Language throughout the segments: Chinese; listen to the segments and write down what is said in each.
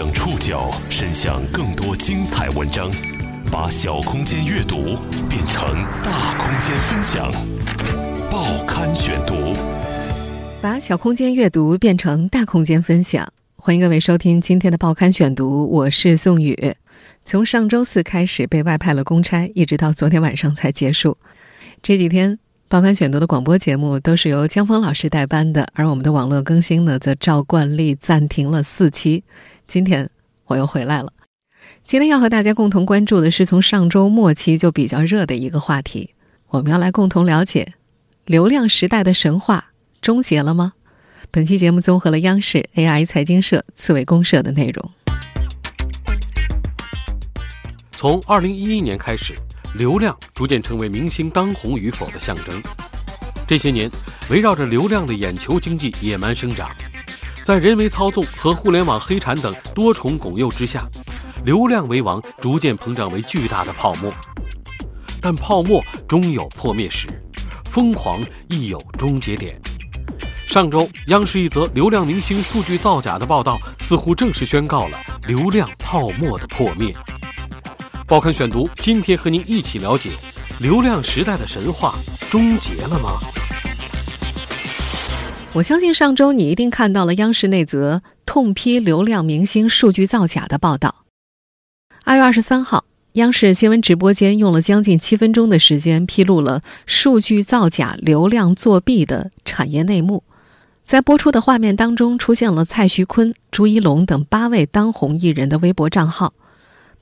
将触角伸向更多精彩文章，把小空间阅读变成大空间分享。报刊选读，把小空间阅读变成大空间分享。欢迎各位收听今天的报刊选读，我是宋宇。从上周四开始被外派了公差，一直到昨天晚上才结束。这几天。报刊选读的广播节目都是由江峰老师代班的，而我们的网络更新呢，则照惯例暂停了四期。今天我又回来了。今天要和大家共同关注的是从上周末期就比较热的一个话题，我们要来共同了解流量时代的神话终结了吗？本期节目综合了央视、AI 财经社、刺猬公社的内容。从二零一一年开始。流量逐渐成为明星当红与否的象征。这些年，围绕着流量的眼球经济野蛮生长，在人为操纵和互联网黑产等多重拱诱之下，流量为王逐渐膨胀为巨大的泡沫。但泡沫终有破灭时，疯狂亦有终结点。上周，央视一则流量明星数据造假的报道，似乎正式宣告了流量泡沫的破灭。报刊选读，今天和您一起了解流量时代的神话终结了吗？我相信上周你一定看到了央视那则痛批流量明星数据造假的报道。二月二十三号，央视新闻直播间用了将近七分钟的时间，披露了数据造假、流量作弊的产业内幕。在播出的画面当中，出现了蔡徐坤、朱一龙等八位当红艺人的微博账号。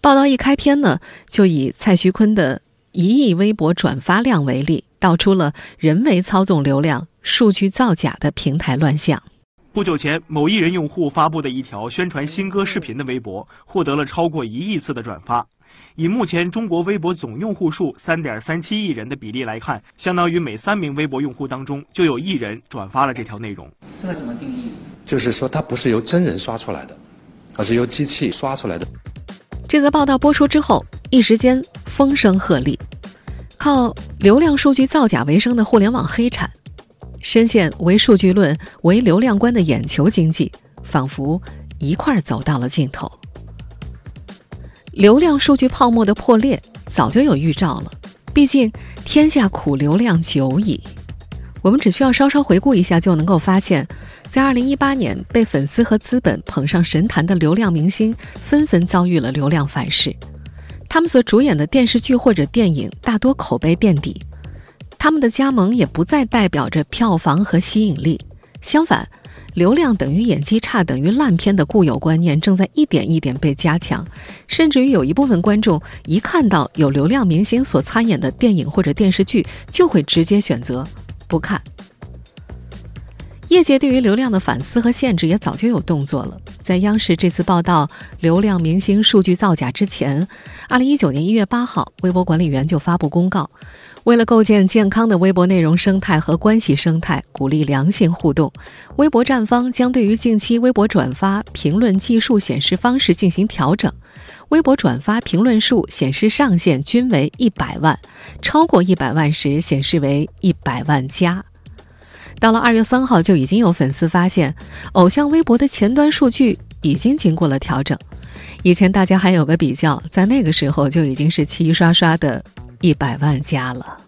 报道一开篇呢，就以蔡徐坤的一亿微博转发量为例，道出了人为操纵流量、数据造假的平台乱象。不久前，某艺人用户发布的一条宣传新歌视频的微博，获得了超过一亿次的转发。以目前中国微博总用户数三点三七亿人的比例来看，相当于每三名微博用户当中就有一人转发了这条内容。这个怎么定义？就是说，它不是由真人刷出来的，而是由机器刷出来的。这则报道播出之后，一时间风声鹤唳。靠流量数据造假为生的互联网黑产，深陷唯数据论、唯流量观的眼球经济，仿佛一块儿走到了尽头。流量数据泡沫的破裂早就有预兆了，毕竟天下苦流量久矣。我们只需要稍稍回顾一下，就能够发现。在二零一八年，被粉丝和资本捧上神坛的流量明星纷纷遭遇了流量反噬，他们所主演的电视剧或者电影大多口碑垫底，他们的加盟也不再代表着票房和吸引力。相反，流量等于演技差等于烂片的固有观念正在一点一点被加强，甚至于有一部分观众一看到有流量明星所参演的电影或者电视剧，就会直接选择不看。业界对于流量的反思和限制也早就有动作了。在央视这次报道流量明星数据造假之前，二零一九年一月八号，微博管理员就发布公告，为了构建健康的微博内容生态和关系生态，鼓励良性互动，微博站方将对于近期微博转发、评论计数显示方式进行调整，微博转发、评论数显示上限均为一百万，超过一百万时显示为一百万加。到了二月三号，就已经有粉丝发现，偶像微博的前端数据已经经过了调整。以前大家还有个比较，在那个时候就已经是齐刷刷的一百万加了。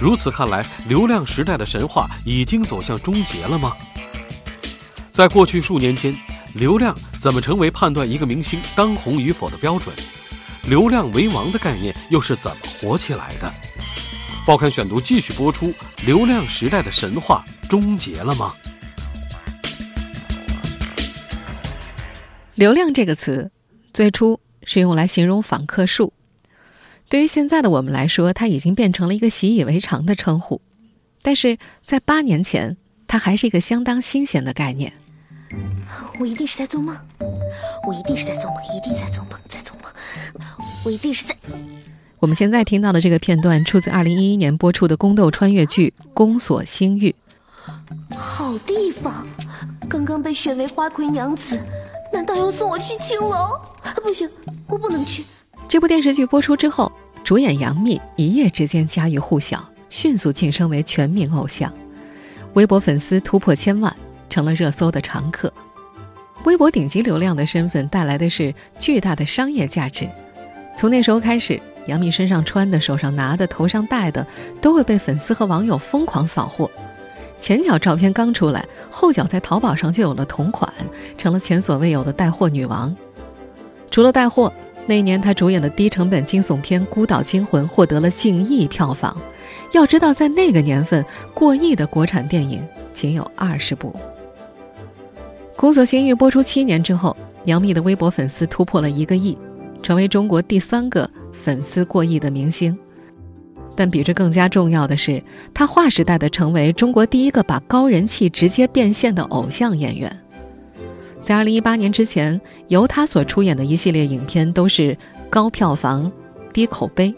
如此看来，流量时代的神话已经走向终结了吗？在过去数年间，流量怎么成为判断一个明星当红与否的标准？流量为王的概念又是怎么火起来的？报刊选读继续播出：流量时代的神话终结了吗？流量这个词最初是用来形容访客数，对于现在的我们来说，它已经变成了一个习以为常的称呼。但是在八年前，它还是一个相当新鲜的概念。我一定是在做梦，我一定是在做梦，一定在做梦，在做梦，我一定是在。我们现在听到的这个片段出自2011年播出的宫斗穿越剧《宫锁心玉》。好地方，刚刚被选为花魁娘子，难道要送我去青楼？不行，我不能去。这部电视剧播出之后，主演杨幂一夜之间家喻户晓，迅速晋升为全民偶像，微博粉丝突破千万，成了热搜的常客。微博顶级流量的身份带来的是巨大的商业价值。从那时候开始，杨幂身上穿的、手上拿的、头上戴的，都会被粉丝和网友疯狂扫货。前脚照片刚出来，后脚在淘宝上就有了同款，成了前所未有的带货女王。除了带货，那一年她主演的低成本惊悚片《孤岛惊魂》获得了近亿票房。要知道，在那个年份，过亿的国产电影仅有二十部。《宫锁心玉》播出七年之后，杨幂的微博粉丝突破了一个亿，成为中国第三个粉丝过亿的明星。但比这更加重要的是，他划时代的成为中国第一个把高人气直接变现的偶像演员。在二零一八年之前，由他所出演的一系列影片都是高票房、低口碑，《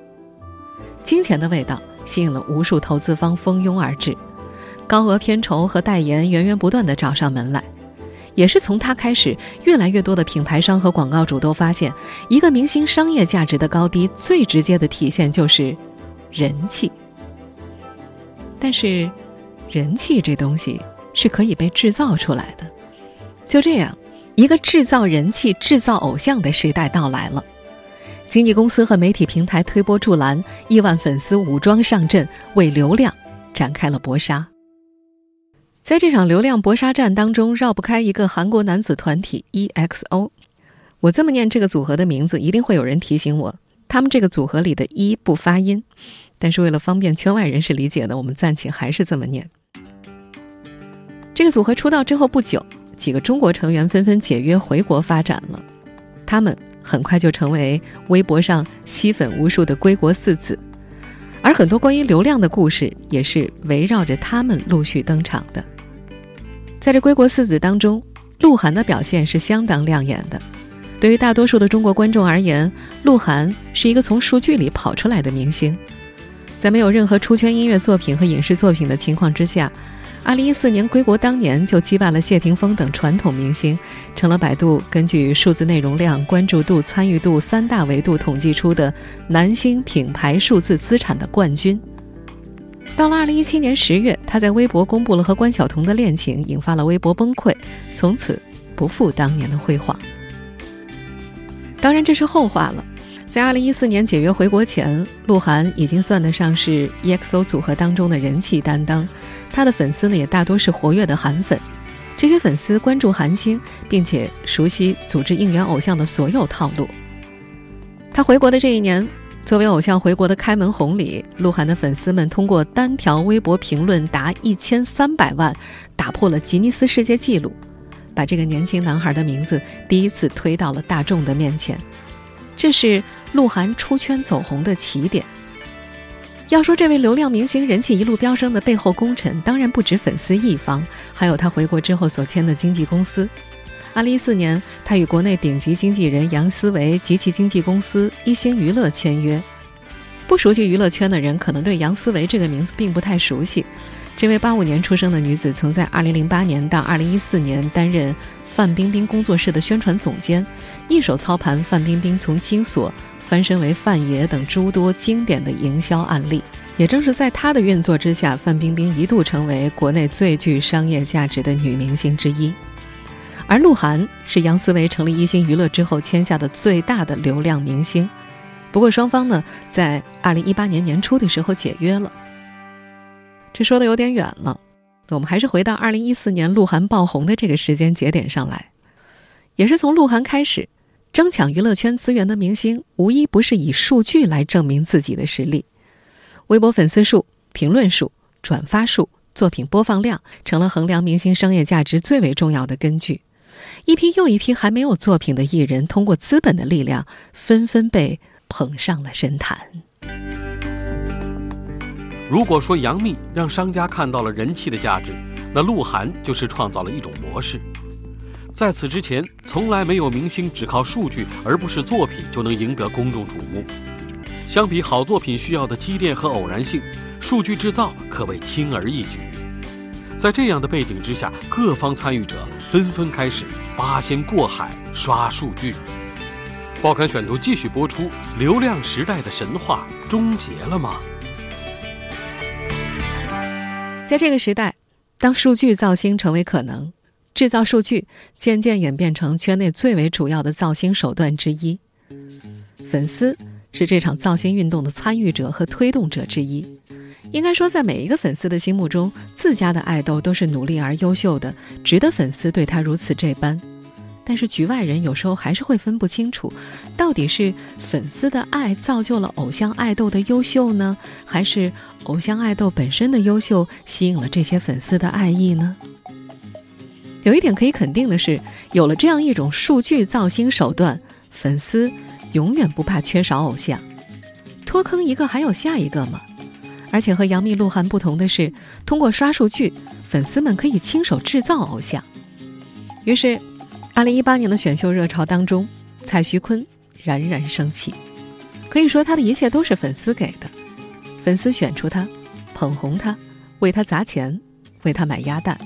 金钱的味道》吸引了无数投资方蜂拥而至，高额片酬和代言源源不断的找上门来。也是从他开始，越来越多的品牌商和广告主都发现，一个明星商业价值的高低，最直接的体现就是人气。但是，人气这东西是可以被制造出来的。就这样，一个制造人气、制造偶像的时代到来了。经纪公司和媒体平台推波助澜，亿万粉丝武装上阵，为流量展开了搏杀。在这场流量搏杀战当中，绕不开一个韩国男子团体 EXO。我这么念这个组合的名字，一定会有人提醒我，他们这个组合里的“一”不发音。但是为了方便圈外人士理解呢，我们暂且还是这么念。这个组合出道之后不久，几个中国成员纷纷解约回国发展了。他们很快就成为微博上吸粉无数的“归国四子”，而很多关于流量的故事也是围绕着他们陆续登场的。在这归国四子当中，鹿晗的表现是相当亮眼的。对于大多数的中国观众而言，鹿晗是一个从数据里跑出来的明星。在没有任何出圈音乐作品和影视作品的情况之下，2014年归国当年就击败了谢霆锋等传统明星，成了百度根据数字内容量、关注度、参与度三大维度统计出的男星品牌数字资产的冠军。到了二零一七年十月，他在微博公布了和关晓彤的恋情，引发了微博崩溃，从此不复当年的辉煌。当然，这是后话了。在二零一四年解约回国前，鹿晗已经算得上是 EXO 组合当中的人气担当，他的粉丝呢也大多是活跃的韩粉。这些粉丝关注韩星，并且熟悉组织应援偶像的所有套路。他回国的这一年。作为偶像回国的开门红礼，鹿晗的粉丝们通过单条微博评论达一千三百万，打破了吉尼斯世界纪录，把这个年轻男孩的名字第一次推到了大众的面前。这是鹿晗出圈走红的起点。要说这位流量明星人气一路飙升的背后功臣，当然不止粉丝一方，还有他回国之后所签的经纪公司。二零一四年，他与国内顶级经纪人杨思维及其经纪公司一星娱乐签约。不熟悉娱乐圈的人，可能对杨思维这个名字并不太熟悉。这位八五年出生的女子，曾在二零零八年到二零一四年担任范冰冰工作室的宣传总监，一手操盘范冰冰从金锁翻身为范爷等诸多经典的营销案例。也正是在她的运作之下，范冰冰一度成为国内最具商业价值的女明星之一。而鹿晗是杨思维成立一星娱乐之后签下的最大的流量明星，不过双方呢在二零一八年年初的时候解约了。这说的有点远了，我们还是回到二零一四年鹿晗爆红的这个时间节点上来。也是从鹿晗开始，争抢娱乐圈资源的明星无一不是以数据来证明自己的实力。微博粉丝数、评论数、转发数、作品播放量，成了衡量明星商业价值最为重要的根据。一批又一批还没有作品的艺人，通过资本的力量，纷纷被捧上了神坛。如果说杨幂让商家看到了人气的价值，那鹿晗就是创造了一种模式。在此之前，从来没有明星只靠数据而不是作品就能赢得公众瞩目。相比好作品需要的积淀和偶然性，数据制造可谓轻而易举。在这样的背景之下，各方参与者纷纷开始八仙过海刷数据。报刊选读继续播出：流量时代的神话终结了吗？在这个时代，当数据造星成为可能，制造数据渐渐演变成圈内最为主要的造星手段之一。粉丝是这场造星运动的参与者和推动者之一。应该说，在每一个粉丝的心目中，自家的爱豆都是努力而优秀的，值得粉丝对他如此这般。但是局外人有时候还是会分不清楚，到底是粉丝的爱造就了偶像爱豆的优秀呢，还是偶像爱豆本身的优秀吸引了这些粉丝的爱意呢？有一点可以肯定的是，有了这样一种数据造星手段，粉丝永远不怕缺少偶像。脱坑一个还有下一个吗？而且和杨幂、鹿晗不同的是，通过刷数据，粉丝们可以亲手制造偶像。于是，二零一八年的选秀热潮当中，蔡徐坤冉冉升起。可以说，他的一切都是粉丝给的，粉丝选出他，捧红他，为他砸钱，为他买鸭蛋。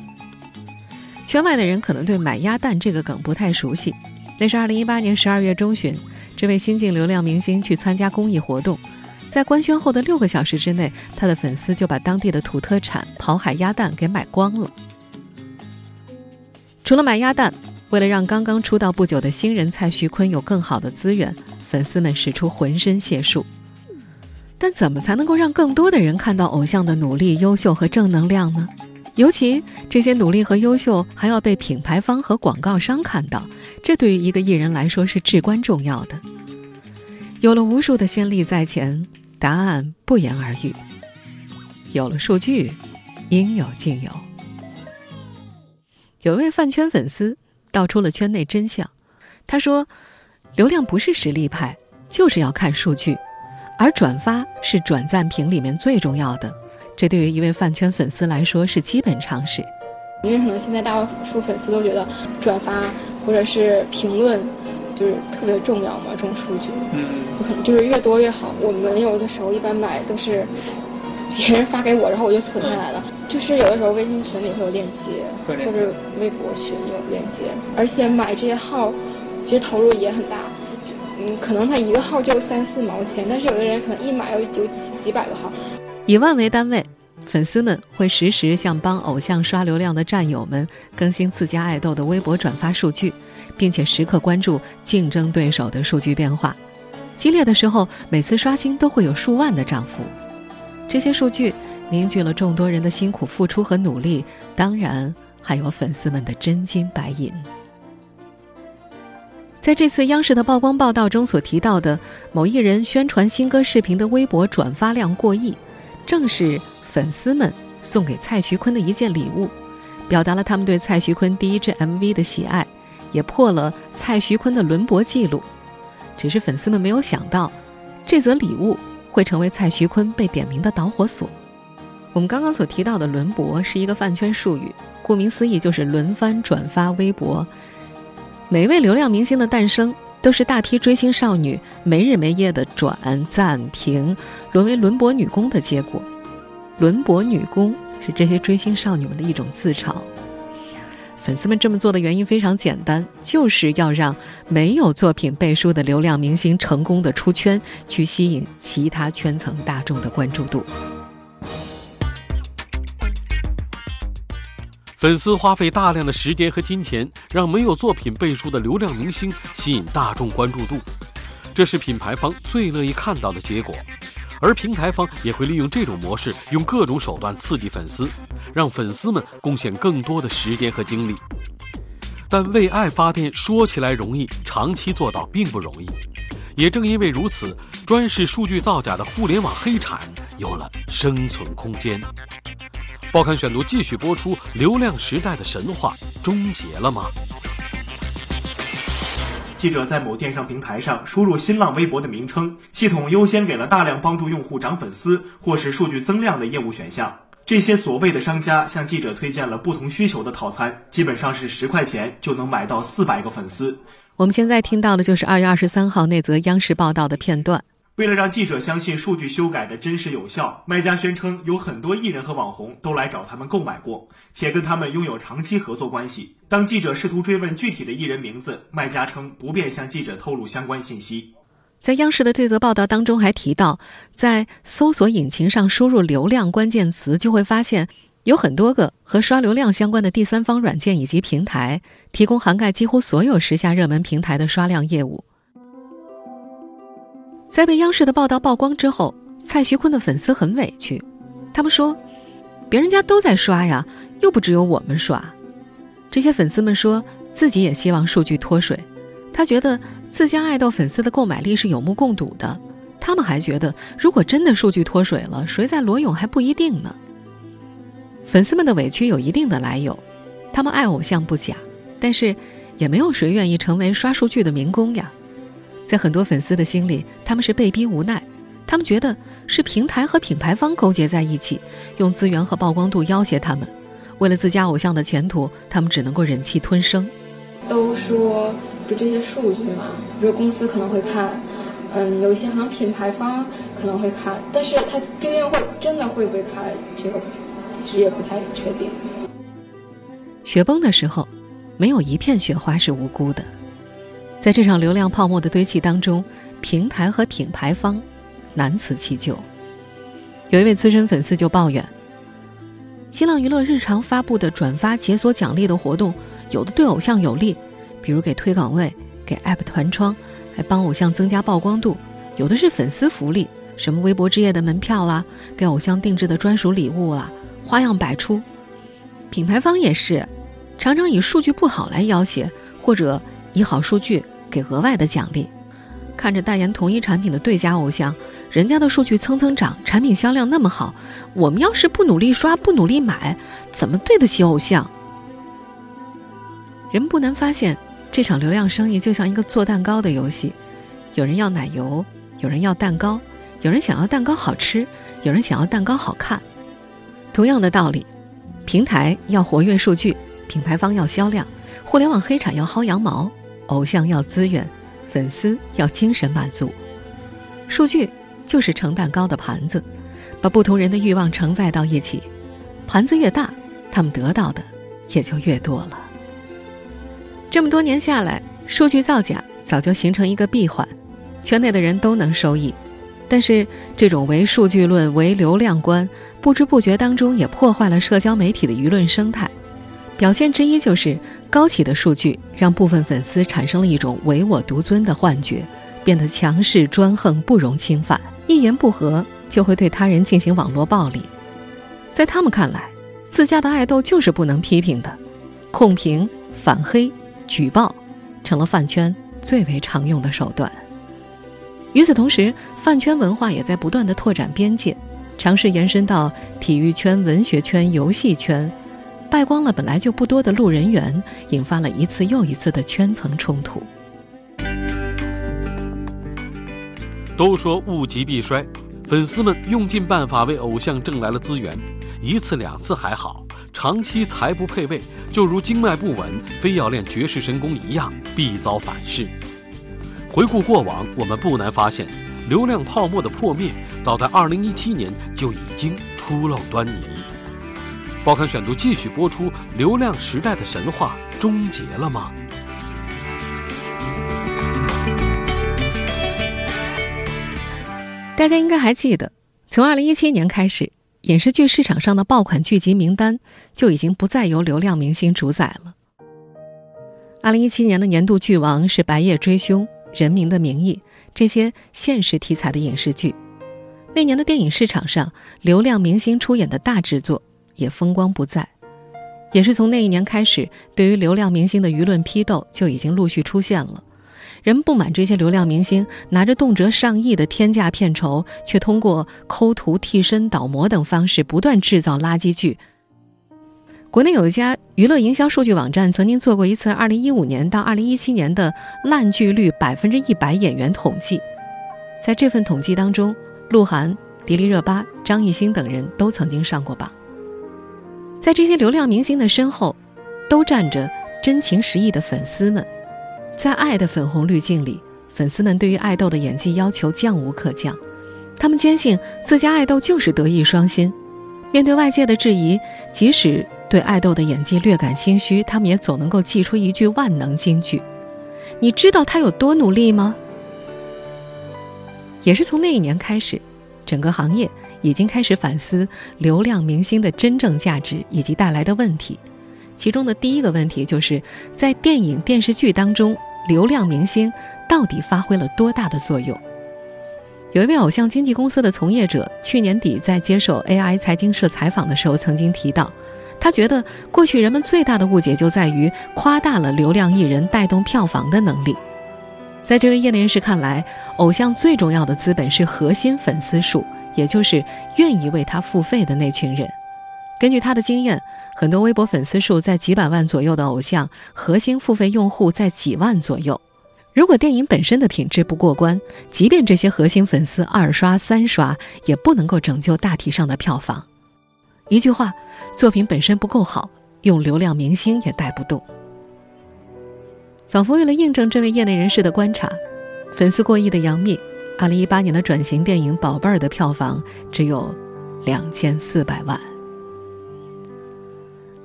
圈外的人可能对“买鸭蛋”这个梗不太熟悉，那是二零一八年十二月中旬，这位新晋流量明星去参加公益活动。在官宣后的六个小时之内，他的粉丝就把当地的土特产跑海鸭蛋给买光了。除了买鸭蛋，为了让刚刚出道不久的新人蔡徐坤有更好的资源，粉丝们使出浑身解数。但怎么才能够让更多的人看到偶像的努力、优秀和正能量呢？尤其这些努力和优秀还要被品牌方和广告商看到，这对于一个艺人来说是至关重要的。有了无数的先例在前。答案不言而喻。有了数据，应有尽有。有一位饭圈粉丝道出了圈内真相，他说：“流量不是实力派，就是要看数据，而转发是转赞评里面最重要的。这对于一位饭圈粉丝来说是基本常识。因为可能现在大多数粉丝都觉得转发或者是评论。”就是特别重要嘛，这种数据，嗯，不可能就是越多越好。我们有的时候一般买都是别人发给我，然后我就存下来了。就是有的时候微信群里会有链接，或者微博群有链接。而且买这些号，其实投入也很大。嗯，可能他一个号就三四毛钱，但是有的人可能一买要就几几百个号。以万为单位，粉丝们会实时向帮偶像刷流量的战友们更新自家爱豆的微博转发数据。并且时刻关注竞争对手的数据变化，激烈的时候，每次刷新都会有数万的涨幅。这些数据凝聚了众多人的辛苦付出和努力，当然还有粉丝们的真金白银。在这次央视的曝光报道中所提到的某艺人宣传新歌视频的微博转发量过亿，正是粉丝们送给蔡徐坤的一件礼物，表达了他们对蔡徐坤第一支 MV 的喜爱。也破了蔡徐坤的轮播记录，只是粉丝们没有想到，这则礼物会成为蔡徐坤被点名的导火索。我们刚刚所提到的轮博是一个饭圈术语，顾名思义就是轮番转发微博。每位流量明星的诞生，都是大批追星少女没日没夜的转赞评，沦为轮博女工的结果。轮博女工是这些追星少女们的一种自嘲。粉丝们这么做的原因非常简单，就是要让没有作品背书的流量明星成功的出圈，去吸引其他圈层大众的关注度。粉丝花费大量的时间和金钱，让没有作品背书的流量明星吸引大众关注度，这是品牌方最乐意看到的结果。而平台方也会利用这种模式，用各种手段刺激粉丝，让粉丝们贡献更多的时间和精力。但为爱发电说起来容易，长期做到并不容易。也正因为如此，专是数据造假的互联网黑产有了生存空间。报刊选读继续播出：流量时代的神话终结了吗？记者在某电商平台上输入新浪微博的名称，系统优先给了大量帮助用户涨粉丝或是数据增量的业务选项。这些所谓的商家向记者推荐了不同需求的套餐，基本上是十块钱就能买到四百个粉丝。我们现在听到的就是二月二十三号那则央视报道的片段。为了让记者相信数据修改的真实有效，卖家宣称有很多艺人和网红都来找他们购买过，且跟他们拥有长期合作关系。当记者试图追问具体的艺人名字，卖家称不便向记者透露相关信息。在央视的这则报道当中还提到，在搜索引擎上输入流量关键词，就会发现，有很多个和刷流量相关的第三方软件以及平台，提供涵盖几乎所有时下热门平台的刷量业务。在被央视的报道曝光之后，蔡徐坤的粉丝很委屈，他们说：“别人家都在刷呀，又不只有我们刷。”这些粉丝们说自己也希望数据脱水，他觉得自家爱豆粉丝的购买力是有目共睹的。他们还觉得，如果真的数据脱水了，谁在裸泳还不一定呢。粉丝们的委屈有一定的来由，他们爱偶像不假，但是也没有谁愿意成为刷数据的民工呀。在很多粉丝的心里，他们是被逼无奈，他们觉得是平台和品牌方勾结在一起，用资源和曝光度要挟他们。为了自家偶像的前途，他们只能够忍气吞声。都说就这些数据嘛，比如公司可能会看。嗯，有一些好像品牌方可能会看，但是他究竟会真的会不会看，这个其实也不太确定。雪崩的时候，没有一片雪花是无辜的。在这场流量泡沫的堆砌当中，平台和品牌方难辞其咎。有一位资深粉丝就抱怨，新浪娱乐日常发布的转发解锁奖励的活动，有的对偶像有利，比如给推岗位、给 App 团窗。还帮偶像增加曝光度，有的是粉丝福利，什么微博之夜的门票啦，给偶像定制的专属礼物啦，花样百出。品牌方也是，常常以数据不好来要挟，或者以好数据给额外的奖励。看着代言同一产品的对家偶像，人家的数据蹭蹭涨，产品销量那么好，我们要是不努力刷，不努力买，怎么对得起偶像？人不难发现。这场流量生意就像一个做蛋糕的游戏，有人要奶油，有人要蛋糕，有人想要蛋糕好吃，有人想要蛋糕好看。同样的道理，平台要活跃数据，品牌方要销量，互联网黑产要薅羊毛，偶像要资源，粉丝要精神满足。数据就是盛蛋糕的盘子，把不同人的欲望承载到一起，盘子越大，他们得到的也就越多了。这么多年下来，数据造假早就形成一个闭环，圈内的人都能收益。但是，这种唯数据论、唯流量观，不知不觉当中也破坏了社交媒体的舆论生态。表现之一就是高企的数据让部分粉丝产生了一种唯我独尊的幻觉，变得强势专横，不容侵犯。一言不合就会对他人进行网络暴力。在他们看来，自家的爱豆就是不能批评的，控评、反黑。举报成了饭圈最为常用的手段。与此同时，饭圈文化也在不断的拓展边界，尝试延伸到体育圈、文学圈、游戏圈，败光了本来就不多的路人缘，引发了一次又一次的圈层冲突。都说物极必衰，粉丝们用尽办法为偶像挣来了资源，一次两次还好。长期财不配位，就如经脉不稳，非要练绝世神功一样，必遭反噬。回顾过往，我们不难发现，流量泡沫的破灭，早在2017年就已经初露端倪。报刊选读继续播出：流量时代的神话终结了吗？大家应该还记得，从2017年开始。影视剧市场上的爆款剧集名单就已经不再由流量明星主宰了。二零一七年的年度剧王是《白夜追凶》《人民的名义》这些现实题材的影视剧。那年的电影市场上，流量明星出演的大制作也风光不再。也是从那一年开始，对于流量明星的舆论批斗就已经陆续出现了。人们不满这些流量明星拿着动辄上亿的天价片酬，却通过抠图、替身、倒模等方式不断制造垃圾剧。国内有一家娱乐营销数据网站曾经做过一次2015年到2017年的烂剧率百分之一百演员统计，在这份统计当中，鹿晗、迪丽热巴、张艺兴等人都曾经上过榜。在这些流量明星的身后，都站着真情实意的粉丝们。在爱的粉红滤镜里，粉丝们对于爱豆的演技要求降无可降。他们坚信自家爱豆就是德艺双馨。面对外界的质疑，即使对爱豆的演技略感心虚，他们也总能够寄出一句万能金句：“你知道他有多努力吗？”也是从那一年开始，整个行业已经开始反思流量明星的真正价值以及带来的问题。其中的第一个问题就是在电影电视剧当中，流量明星到底发挥了多大的作用？有一位偶像经纪公司的从业者，去年底在接受 AI 财经社采访的时候，曾经提到，他觉得过去人们最大的误解就在于夸大了流量艺人带动票房的能力。在这位业内人士看来，偶像最重要的资本是核心粉丝数，也就是愿意为他付费的那群人。根据他的经验，很多微博粉丝数在几百万左右的偶像，核心付费用户在几万左右。如果电影本身的品质不过关，即便这些核心粉丝二刷三刷，也不能够拯救大体上的票房。一句话，作品本身不够好，用流量明星也带不动。仿佛为了印证这位业内人士的观察，粉丝过亿的杨幂，二零一八年的转型电影《宝贝儿》的票房只有两千四百万。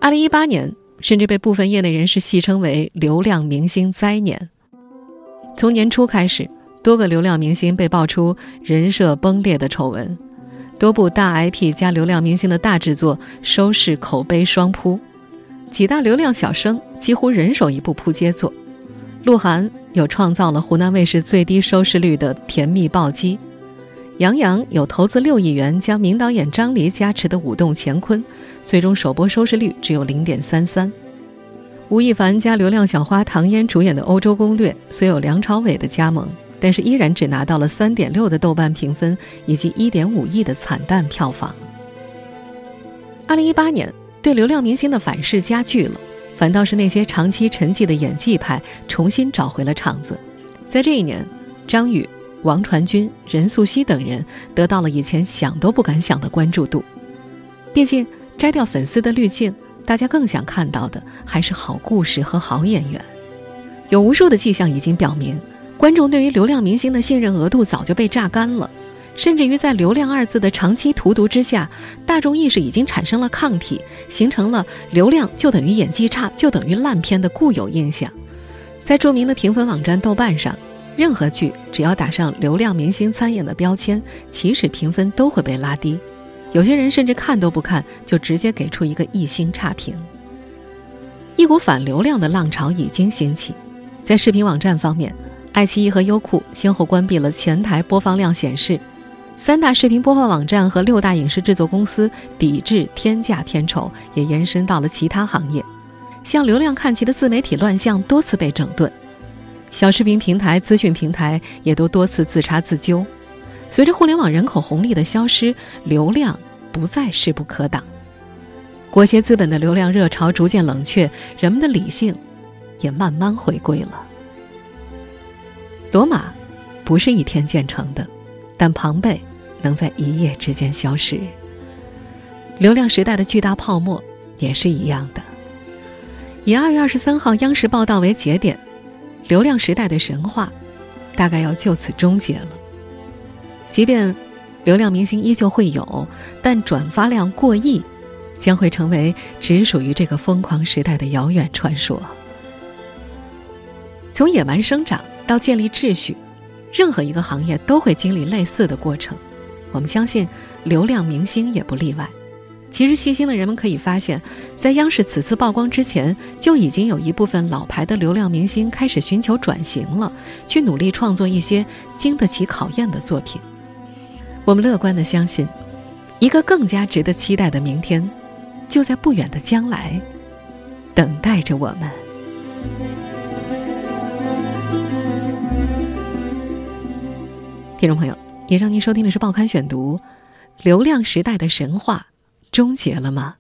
二零一八年甚至被部分业内人士戏称为“流量明星灾年”。从年初开始，多个流量明星被爆出人设崩裂的丑闻，多部大 IP 加流量明星的大制作收视口碑双扑，几大流量小生几乎人手一部扑街作。鹿晗有创造了湖南卫视最低收视率的《甜蜜暴击》，杨洋有投资六亿元将名导演张黎加持的《舞动乾坤》，最终首播收视率只有零点三三。吴亦凡加流量小花唐嫣主演的《欧洲攻略》，虽有梁朝伟的加盟，但是依然只拿到了三点六的豆瓣评分以及一点五亿的惨淡票房。二零一八年对流量明星的反噬加剧了，反倒是那些长期沉寂的演技派重新找回了场子。在这一年，张宇、王传君、任素汐等人得到了以前想都不敢想的关注度。毕竟摘掉粉丝的滤镜。大家更想看到的还是好故事和好演员。有无数的迹象已经表明，观众对于流量明星的信任额度早就被榨干了，甚至于在“流量”二字的长期荼毒之下，大众意识已经产生了抗体，形成了“流量就等于演技差，就等于烂片”的固有印象。在著名的评分网站豆瓣上，任何剧只要打上“流量明星参演”的标签，起始评分都会被拉低。有些人甚至看都不看，就直接给出一个一星差评。一股反流量的浪潮已经兴起，在视频网站方面，爱奇艺和优酷先后关闭了前台播放量显示，三大视频播放网站和六大影视制作公司抵制天价片酬，也延伸到了其他行业。向流量看齐的自媒体乱象多次被整顿，小视频平台、资讯平台也都多次自查自纠。随着互联网人口红利的消失，流量不再势不可挡，国协资本的流量热潮逐渐冷却，人们的理性也慢慢回归了。罗马不是一天建成的，但庞贝能在一夜之间消失。流量时代的巨大泡沫也是一样的。以二月二十三号央视报道为节点，流量时代的神话大概要就此终结了。即便流量明星依旧会有，但转发量过亿，将会成为只属于这个疯狂时代的遥远传说。从野蛮生长到建立秩序，任何一个行业都会经历类似的过程。我们相信，流量明星也不例外。其实，细心的人们可以发现，在央视此次曝光之前，就已经有一部分老牌的流量明星开始寻求转型了，去努力创作一些经得起考验的作品。我们乐观的相信，一个更加值得期待的明天，就在不远的将来，等待着我们。听众朋友，以上您收听的是《报刊选读》，流量时代的神话终结了吗？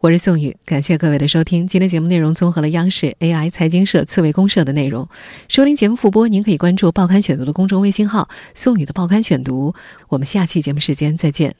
我是宋宇，感谢各位的收听。今天节目内容综合了央视 AI 财经社、刺猬公社的内容。收听节目复播，您可以关注《报刊选读》的公众微信号“宋宇的报刊选读”。我们下期节目时间再见。